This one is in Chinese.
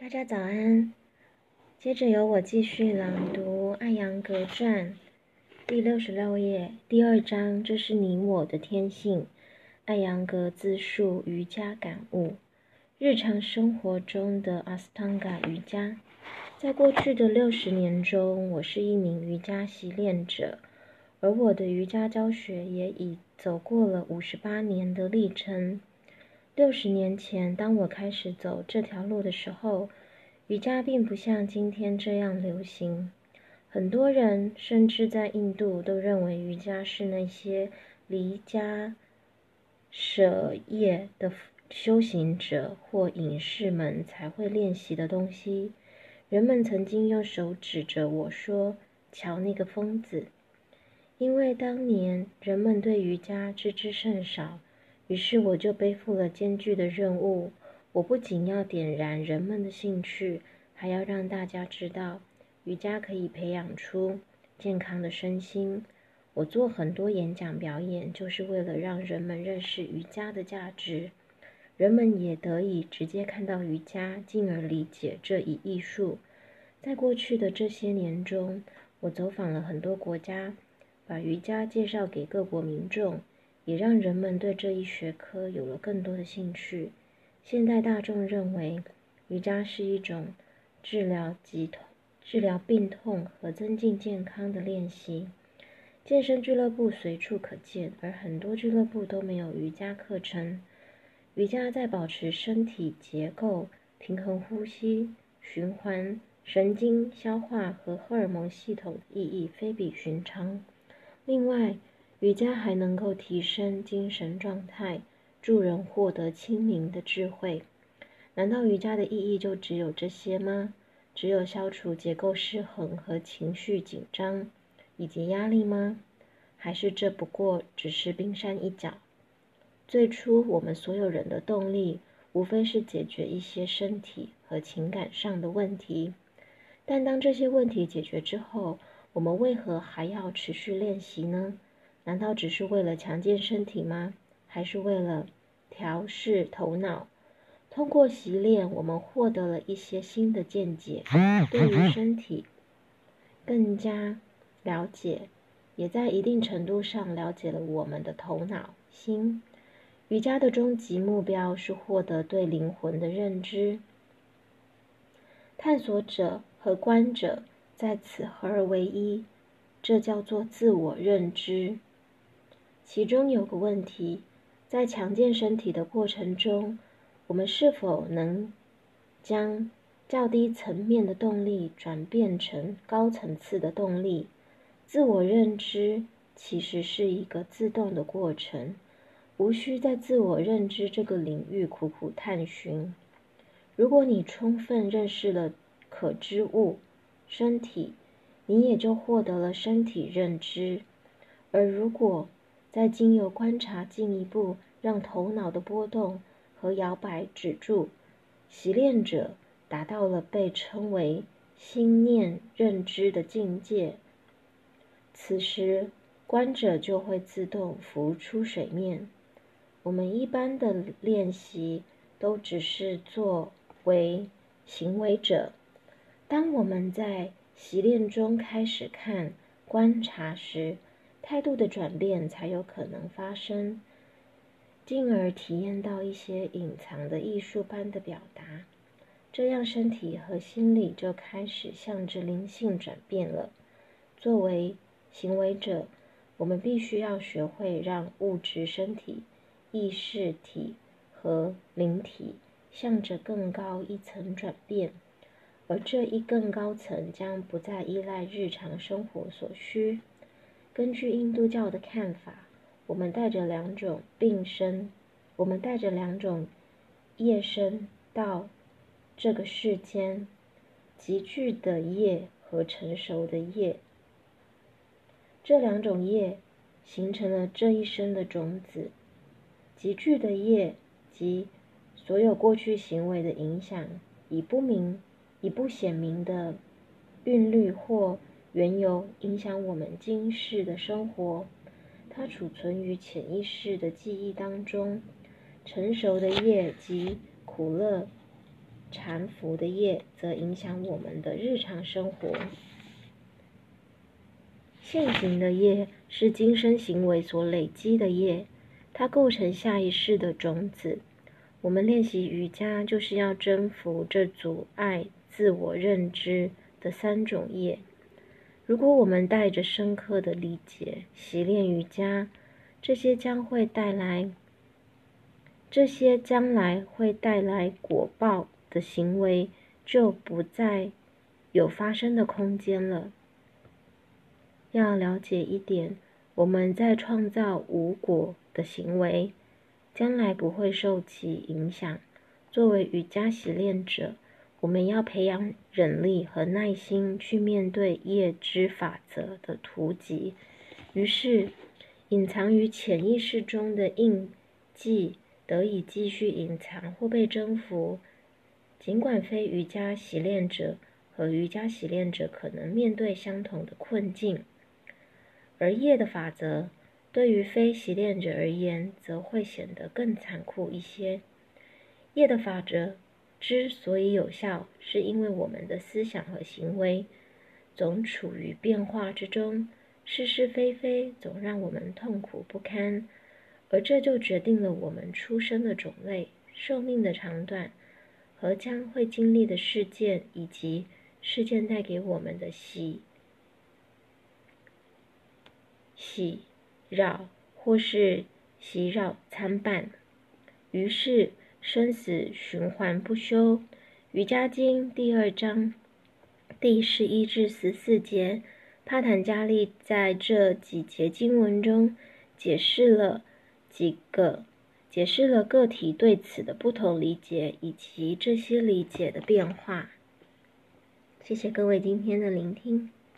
大家早安。接着由我继续朗读《艾扬格传》第六十六页第二章。这是你我的天性。艾扬格自述瑜伽感悟：日常生活中的阿斯汤嘎瑜伽。在过去的六十年中，我是一名瑜伽习练者，而我的瑜伽教学也已走过了五十八年的历程。六十年前，当我开始走这条路的时候，瑜伽并不像今天这样流行。很多人，甚至在印度，都认为瑜伽是那些离家舍业的修行者或隐士们才会练习的东西。人们曾经用手指着我说：“瞧那个疯子！”因为当年人们对瑜伽知之甚少。于是我就背负了艰巨的任务。我不仅要点燃人们的兴趣，还要让大家知道瑜伽可以培养出健康的身心。我做很多演讲表演，就是为了让人们认识瑜伽的价值，人们也得以直接看到瑜伽，进而理解这一艺术。在过去的这些年中，我走访了很多国家，把瑜伽介绍给各国民众。也让人们对这一学科有了更多的兴趣。现代大众认为，瑜伽是一种治疗疾痛、治疗病痛和增进健康的练习。健身俱乐部随处可见，而很多俱乐部都没有瑜伽课程。瑜伽在保持身体结构、平衡呼吸、循环、神经、消化和荷尔蒙系统意义非比寻常。另外，瑜伽还能够提升精神状态，助人获得清明的智慧。难道瑜伽的意义就只有这些吗？只有消除结构失衡和情绪紧张以及压力吗？还是这不过只是冰山一角？最初，我们所有人的动力无非是解决一些身体和情感上的问题。但当这些问题解决之后，我们为何还要持续练习呢？难道只是为了强健身体吗？还是为了调试头脑？通过习练，我们获得了一些新的见解，对于身体更加了解，也在一定程度上了解了我们的头脑、心。瑜伽的终极目标是获得对灵魂的认知。探索者和观者在此合而为一，这叫做自我认知。其中有个问题，在强健身体的过程中，我们是否能将较低层面的动力转变成高层次的动力？自我认知其实是一个自动的过程，无需在自我认知这个领域苦苦探寻。如果你充分认识了可知物——身体，你也就获得了身体认知。而如果在经由观察进一步让头脑的波动和摇摆止住，习练者达到了被称为心念认知的境界。此时，观者就会自动浮出水面。我们一般的练习都只是作为行为者。当我们在习练中开始看观察时，态度的转变才有可能发生，进而体验到一些隐藏的艺术般的表达，这样身体和心理就开始向着灵性转变了。作为行为者，我们必须要学会让物质身体、意识体和灵体向着更高一层转变，而这一更高层将不再依赖日常生活所需。根据印度教的看法，我们带着两种病身，我们带着两种业身到这个世间，集聚的业和成熟的业。这两种业形成了这一生的种子。集聚的业及所有过去行为的影响，以不明、以不显明的韵律或。缘由影响我们今世的生活，它储存于潜意识的记忆当中。成熟的业及苦乐缠缚的业则影响我们的日常生活。现行的业是今生行为所累积的业，它构成下一世的种子。我们练习瑜伽，就是要征服这阻碍自我认知的三种业。如果我们带着深刻的理解习练瑜伽，这些将会带来，这些将来会带来果报的行为，就不再有发生的空间了。要了解一点，我们在创造无果的行为，将来不会受其影响。作为瑜伽习练者，我们要培养忍力和耐心去面对业之法则的突击。于是，隐藏于潜意识中的印记得以继续隐藏或被征服。尽管非瑜伽习练者和瑜伽习练者可能面对相同的困境。而业的法则对于非习练者而言，则会显得更残酷一些。业的法则之所以有效，是因为我们的思想和行为总处于变化之中，是是非非总让我们痛苦不堪，而这就决定了我们出生的种类、寿命的长短和将会经历的事件，以及事件带给我们的喜。喜扰或是喜扰参半，于是生死循环不休。《瑜伽经》第二章第十一至十四节，帕坦加利在这几节经文中解释了几个，解释了个体对此的不同理解以及这些理解的变化。谢谢各位今天的聆听。